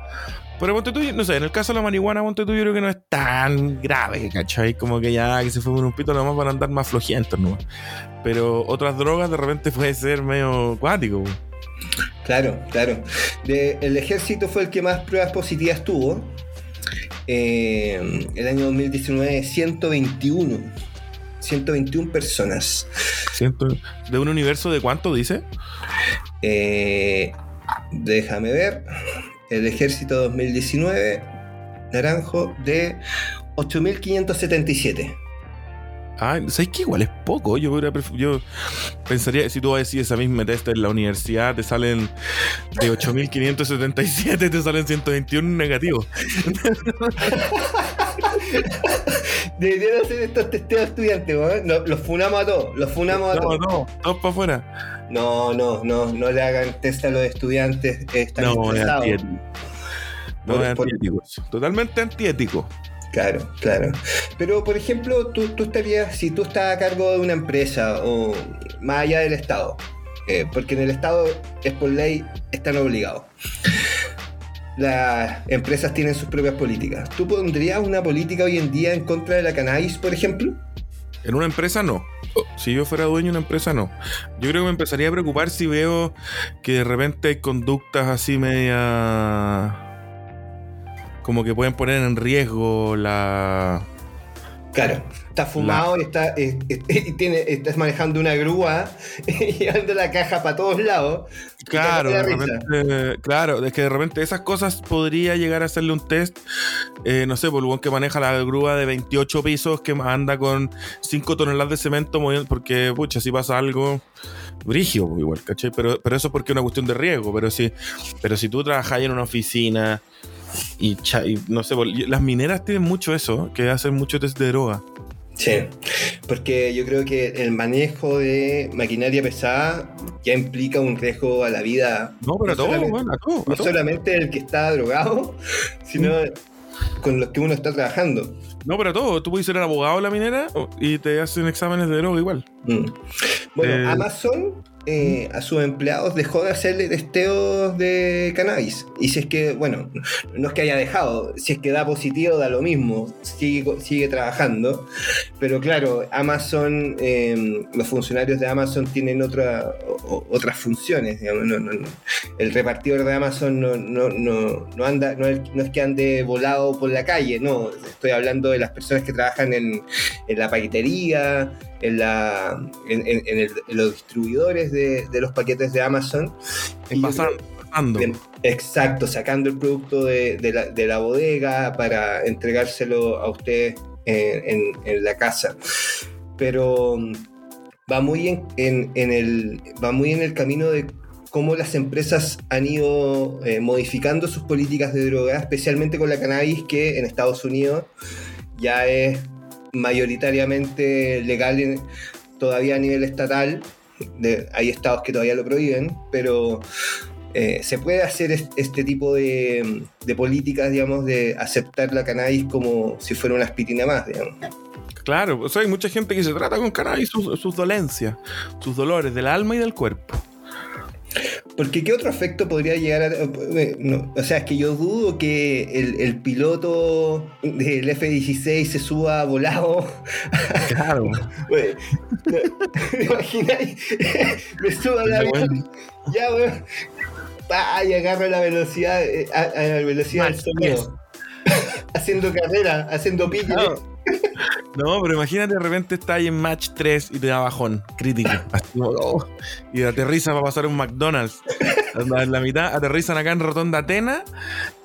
Pero ponte tú, no sé, en el caso de la marihuana, ponte tú, yo creo que no es tan grave, ¿cachai? Como que ya que se fue con un pito, nomás van a andar más flojientos, ¿no? Pero otras drogas de repente puede ser medio cuático. po. Claro, claro. De- el ejército fue el que más pruebas positivas tuvo. Eh, el año 2019, 121. 121 personas. ¿De un universo de cuánto dice? Eh, déjame ver. El ejército 2019, naranjo, de 8.577. Ah, ¿sabes qué? Igual es poco. Yo, yo pensaría, si tú vas a decir esa misma testa en la universidad, te salen de 8.577, te salen 121 negativos. Deberían hacer estos testeos estudiantes, ¿no? No, los funamos a todos, los funamos a No, todos. no, todos para afuera. No, no, no, no le hagan test a los estudiantes. Están No, es antiético. No, Por- es antiético. Totalmente antiético. Claro, claro. Pero, por ejemplo, tú, estarías, si tú estás a cargo de una empresa o más allá del Estado, eh, porque en el Estado es por ley, están obligados. Las empresas tienen sus propias políticas. ¿Tú pondrías una política hoy en día en contra de la cannabis, por ejemplo? En una empresa no. Si yo fuera dueño de una empresa no. Yo creo que me empezaría a preocupar si veo que de repente hay conductas así media... Como que pueden poner en riesgo la... Claro, estás fumado y, está, tiene, estás manejando una grúa y llevando la caja para todos lados. Claro, de repente, claro, es que de repente esas cosas podría llegar a hacerle un test, eh, no sé, por el weón que maneja la grúa de 28 pisos que anda con 5 toneladas de cemento moviendo, porque, pucha, si pasa algo, brigio, pues, igual, ¿cachai? Pero, pero eso es porque es una cuestión de riesgo, pero si, pero si tú trabajas en una oficina y, no sé, las mineras tienen mucho eso, que hacen mucho test de droga. Sí, porque yo creo que el manejo de maquinaria pesada ya implica un riesgo a la vida. No, pero a No todo, solamente- weón, a todo. a No todo. solamente el que está drogado, sino con los que uno está trabajando. No, pero todo. Tú puedes ser abogado de la minera y te hacen exámenes de droga igual. Mm. Bueno, Eh, Amazon eh, a sus empleados dejó de hacerle testeos de cannabis. Y si es que, bueno, no es que haya dejado, si es que da positivo, da lo mismo, sigue, sigue trabajando. Pero claro, Amazon, eh, los funcionarios de Amazon tienen otra, o- otras funciones. digamos, no- no- no. El repartidor de Amazon no, no, no, no anda, no es que ande volado por la calle, no. Estoy hablando de las personas que trabajan en, en la paquetería, en, la, en, en- en el- en los distribuidores de, de los paquetes de Amazon. Pasando. pasando. creo- exacto, sacando el producto de, de la, de la bodega para entregárselo a usted en, en- en la casa. Pero mm, va muy en, en- en el, va muy en el camino de cómo las empresas han ido eh, modificando sus políticas de droga, especialmente con la cannabis, que en Estados Unidos ya es mayoritariamente legal en- todavía a nivel estatal. Hay estados que todavía lo prohíben, pero eh, se puede hacer est- este tipo de, políticas, digamos, de aceptar la cannabis como si fuera una aspirina más, digamos. Claro, o sea, hay mucha gente que se trata con cannabis sus dolencias, sus dolores del alma y del cuerpo. Porque qué otro efecto podría llegar a... eh, no, o sea, es que yo dudo que el, el piloto del F-16 se suba volado. Claro. ¿Me imagináis? Me subo al avión. Ya, weón. Pa, y agarro la velocidad, eh, a, a la velocidad del sonido. haciendo carrera, haciendo pique. Claro. No, pero imagínate de repente está ahí en match 3 y te da bajón crítico. Así oh, y aterriza para pasar un McDonald's. En la mitad aterrizan acá en Rotonda Atena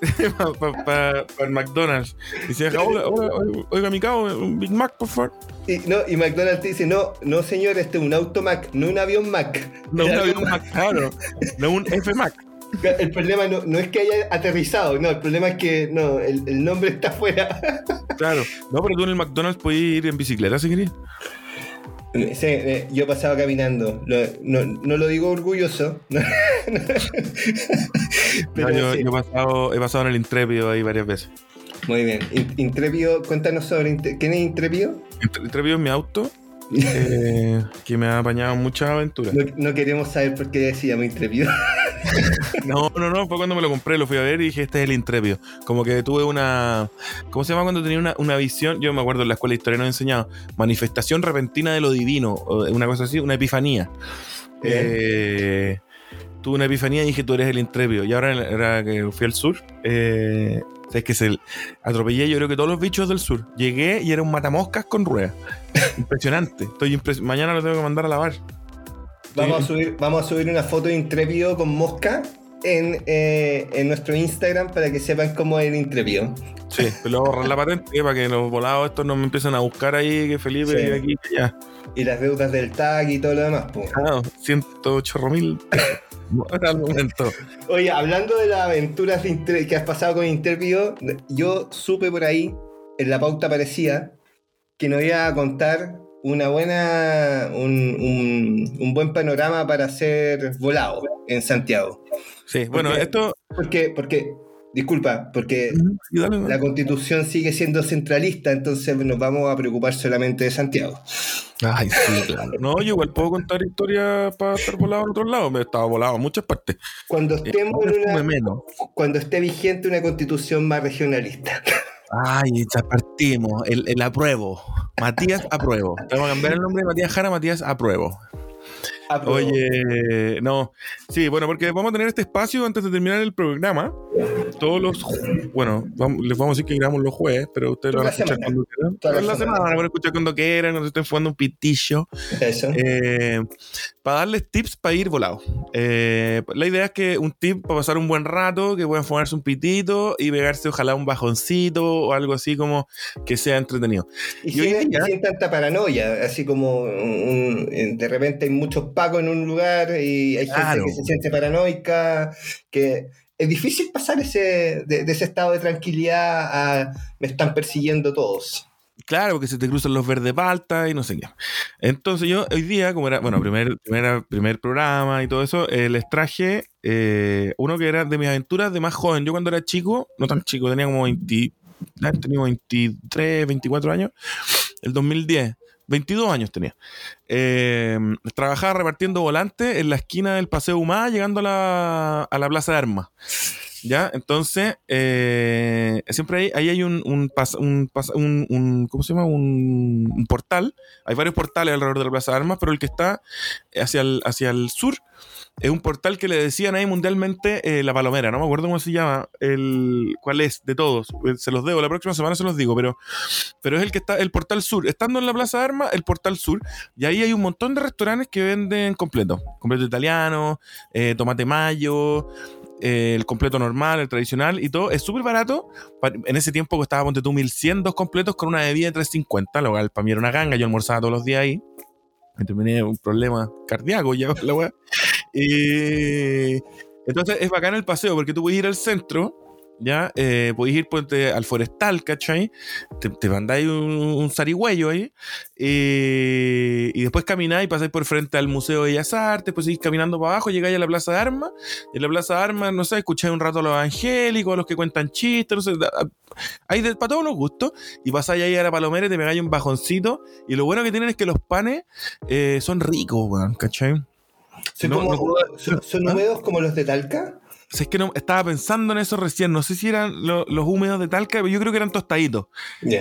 para el McDonald's. Y se deja, oiga, oiga, oiga, mi cabo, un Big Mac, por favor. Y, no, y McDonald's te dice, no, no señor, este es un auto Mac, no un avión Mac. No un avión Mac, claro. No un F Mac. El problema no, no es que haya aterrizado, no, el problema es que no, el, el nombre está afuera. Claro. No, pero tú en el McDonald's puedes ir en bicicleta si querías. Sí, yo pasaba caminando, no, no lo digo orgulloso, pero yo, sí. yo he, pasado, he pasado en el Intrépido ahí varias veces. muy bien. In- Intrépido, cuéntanos sobre quién es Intrépido. Intr- Intrépido es mi auto, eh, que me ha apañado muchas aventuras. No, no queremos saber por qué se llama Intrépido. No, no, no, fue cuando me lo compré, lo fui a ver y dije, este es el Intrépido. Como que tuve una. ¿Cómo se llama cuando tenía una, una visión? Yo me acuerdo en la escuela de historia nos enseñado. Manifestación repentina de lo divino, una cosa así, una epifanía. Eh, tuve una epifanía y dije, tú eres el Intrépido. Y ahora era que fui al sur. Eh, es que se atropellé yo creo que todos los bichos del sur. Llegué y era un matamoscas con ruedas. Impresionante. Estoy impres- Mañana lo tengo que mandar a lavar. Vamos a subir, vamos a subir una foto de Intrépido con mosca en, eh, en nuestro Instagram para que sepan cómo es el Intrépido. Sí, pero luego borrar la patente eh, para que los volados estos no me empiecen a buscar ahí, que Felipe Sí. vive aquí, que ya. Y las deudas del tag y todo lo demás. po. Ah, 108 mil. El momento. Oye, hablando de las aventuras que has pasado con Intrépido, yo supe por ahí, en la pauta parecía, que nos iba a contar una buena, un, un- un buen panorama para ser volado en Santiago. Sí, bueno, Porque- esto. Porque, porque, disculpa, porque Sí, dale, dale. la constitución sigue siendo centralista, entonces nos vamos a preocupar solamente de Santiago. Ay, sí, claro. No, yo igual puedo contar historias para estar volado en otros lados. Me he estado volado en muchas partes. Cuando Eh, estemos en una, menos. cuando esté vigente una constitución más regionalista. Ay, ya partimos. El, el apruebo. Matías apruebo. Vamos a cambiar el nombre de Matías Jara, Matías apruebo. Apruebo. Oye, no. Sí, bueno, porque vamos a tener este espacio antes de terminar el programa. Todos los. Bueno, vamos- les vamos a decir que grabamos los jueves, pero ustedes lo van a escuchar semana. cuando quieran. Toda la semana. semana van a escuchar cuando quieran, cuando estén jugando un pitillo. Eso. Eh, para darles tips para ir volado. Eh, la idea es que un tip para pasar un buen rato, que puedan fumarse un pitito y pegarse ojalá un bajoncito o algo así como que sea entretenido. Y, y sin, día- sin tanta paranoia, así como un- un- de repente hay muchos pacos en un lugar y hay Claro. gente que se siente paranoica, que es difícil pasar ese, de, ese estado de tranquilidad a me están persiguiendo todos. Claro, porque se te cruzan los verdes palta y no sé qué. Entonces yo hoy día, como era, bueno, primer, primera- primer programa y todo eso, eh, les traje eh, uno que era de mis aventuras de más joven. Yo cuando era chico, no tan chico, tenía como 20, ah, tenía 23, 24 años, el 2010. 22 años tenía. Eh, trabajaba repartiendo volantes en la esquina del Paseo Humá, llegando a la, a la Plaza de Armas. ¿Ya? Entonces, eh, siempre hay, ahí hay un, un, pas- un, pas- un- ¿cómo se llama? Un portal. Hay varios portales alrededor de la Plaza de Armas, pero el que está hacia el, hacia el sur es un portal que le decían ahí mundialmente eh, la Palomera. No me acuerdo cómo se llama, el, cuál es de todos. Eh, Se los debo, la próxima semana se los digo, pero, pero es el que está, el portal sur. Estando en la Plaza de Armas, el portal sur. Y ahí hay un montón de restaurantes que venden completo. Completo italiano, eh, tomate mayo, el completo normal, el tradicional y todo. Es súper barato. En ese tiempo costaba, ponte tú, 1100 dos completos con una bebida de 350. Lo cual para mí era una ganga. Yo almorzaba todos los días ahí. Me terminé un problema cardíaco ya, la weá. Y entonces es bacán el paseo porque tú puedes ir al centro ya eh, ir al forestal, ¿cachai? Te, te mandáis un, un ahí y después camináis, pasáis por frente al Museo de Bellas Artes, después seguís caminando para abajo, llegáis a la Plaza de Armas, y en la Plaza de Armas, no sé, escucháis un rato a los evangélicos, a los que cuentan chistes, no sé, da- hay de, para todos los gustos, y pasáis ahí a la Palomera y te pegáis un bajoncito, y lo bueno que tienen es que los panes eh, son ricos, weón, ¿cachai? Son, No, como- no- son, son ¿Ah? húmedos como los de Talca. O sea, es que no, estaba pensando en eso recién. No sé si eran lo- los húmedos de Talca, pero yo creo que eran tostaditos.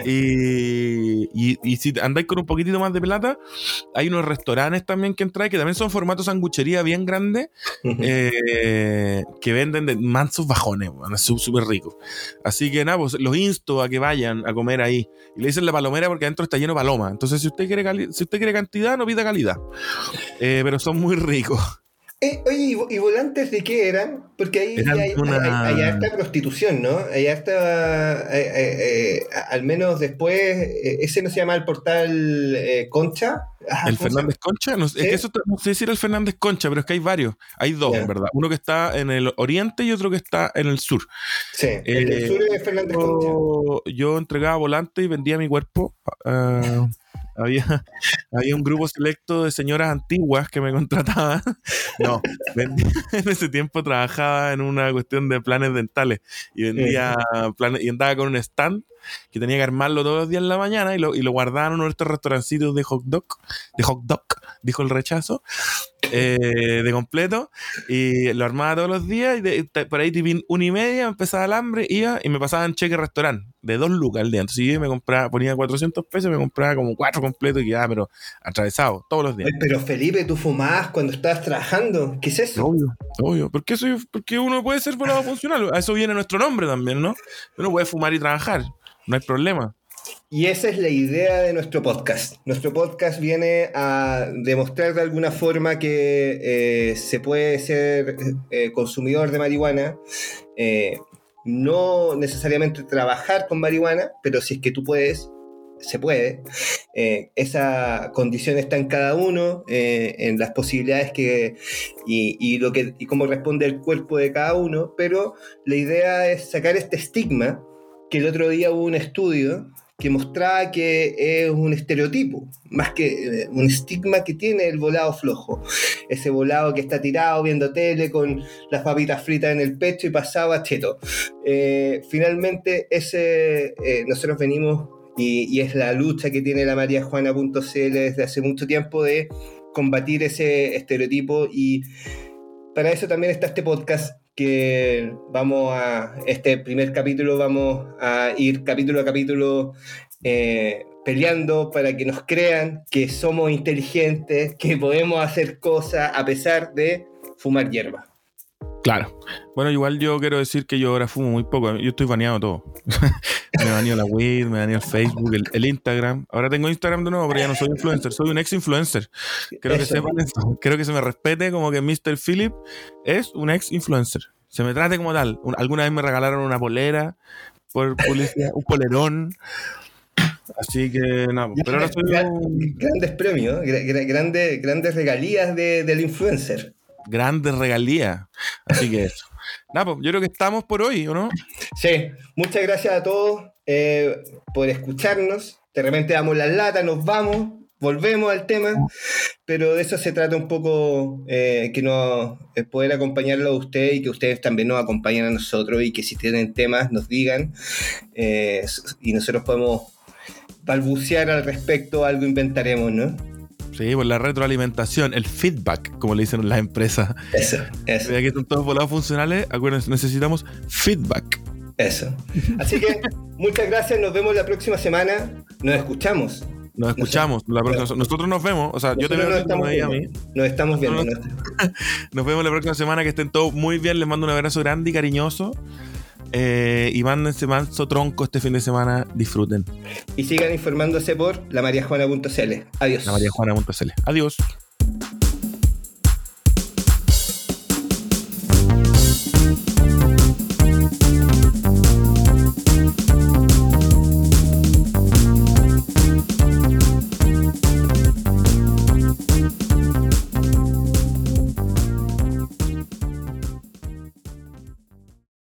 Y, y, y si andáis con un poquitito más de plata, hay unos restaurantes también que entráis que también son formatos sanguchería bien grandes eh, que venden de mansos bajones, es súper rico. Así que nada, pues los insto a que vayan a comer ahí. Y le dicen la palomera porque adentro está lleno de paloma. Entonces, si usted quiere, si usted quiere cantidad, no pida calidad. Eh, pero son muy ricos. Eh, oye, ¿y, vo- y volantes de qué eran? Porque ahí Eran hay, una- hay- hay harta prostitución, ¿no? Hay harta. eh, eh, al menos después. ese no se llama el portal eh, Concha. Ah, ¿El ¿cómo se Fernández Concha? No, sé, es que eso no sé si era el Fernández Concha, pero es que hay varios. Hay dos, en verdad. Uno que está en el oriente y otro que está en el sur. Sí, el Eh, sur es Fernández Concha. Yo, entregaba volante y vendía mi cuerpo. Ah, había, había un grupo selecto de señoras antiguas que me contrataban. No, vendía- en ese tiempo trabajaba en una cuestión de planes dentales y vendía planes y andaba con un stand que tenía que armarlo todos los días en la mañana y lo, y lo guardaba en uno de estos restaurancitos de hot dog, de hot dog, dijo el rechazo, eh, de completo, y lo armaba todos los días y de- por ahí tipo una y media empezaba el hambre, iba y me pasaban cheque restaurante de dos lucas al día. Entonces yo me compraba, ponía 400 pesos, me compraba como cuatro completos y quedaba, pero atravesado todos los días. Pero Felipe, ¿tú fumabas cuando estabas trabajando? ¿Qué es eso? Obvio, obvio. Porque, soy, porque uno puede ser volado funcional. A eso viene nuestro nombre también, ¿no? Uno puede fumar y trabajar. No hay problema. Y esa es la idea de nuestro podcast. Nuestro podcast viene a demostrar de alguna forma que eh, se puede ser eh, consumidor de marihuana, eh, no necesariamente trabajar con marihuana, pero si es que tú puedes, se puede. Esa condición está en cada uno, en las posibilidades que y lo que y cómo responde el cuerpo de cada uno, pero la idea es sacar este estigma que el otro día hubo un estudio que mostraba que es un estereotipo, más que eh, un estigma que tiene el volado flojo. Ese volado que está tirado viendo tele con las papitas fritas en el pecho y pasado a cheto. Eh, finalmente, ese, eh, nosotros venimos y, y es la lucha que tiene la mariajuana.cl desde hace mucho tiempo de combatir ese estereotipo y para eso también está este podcast que vamos a, este primer capítulo vamos a ir capítulo a capítulo eh, peleando para que nos crean que somos inteligentes, que podemos hacer cosas a pesar de fumar hierba. Claro. Bueno, igual yo quiero decir que yo ahora fumo muy poco. Yo estoy baneado todo. me baneó la weed, me baneó el Facebook, el, el Instagram. Ahora tengo Instagram de nuevo, pero ya no soy influencer, soy un ex influencer. Quiero que sepan. Quiero que se me respete como que Mr. Philip es un ex influencer. Se me trate como tal. Un- alguna vez me regalaron una polera por publicidad, un polerón. Así que no, pero ahora soy Gran- un Grandes premios, gra- gra- grandes, grandes regalías de- del influencer. Grandes regalías. Así que eso. Nada, pues, yo creo que estamos por hoy, ¿o no? Sí, muchas gracias a todos eh, por escucharnos. De repente damos las latas, nos vamos, volvemos al tema, pero de eso se trata un poco eh, que nos eh, poder acompañarlo a usted y que ustedes también nos acompañen a nosotros y que si tienen temas nos digan eh, y nosotros podemos balbucear al respecto, algo inventaremos, ¿no? Sí, por la retroalimentación, el feedback, como le dicen las empresas. Eso, eso, Ya que están todos volados funcionales, acuérdense, necesitamos feedback. eso. Así que muchas gracias, nos vemos la próxima semana, nos escuchamos. Nos escuchamos. la próxima- nosotros nos vemos. O sea, yo te veo nos estamos veis a mí. viendo. Nos estamos viendo. Nos vemos la próxima semana. Que estén todos muy bien. Les mando un abrazo grande y cariñoso. Eh, y mándense manso tronco este fin de semana. Disfruten. Y sigan informándose por lamariajuana.cl. Adiós. La María Juana.cl. Adiós.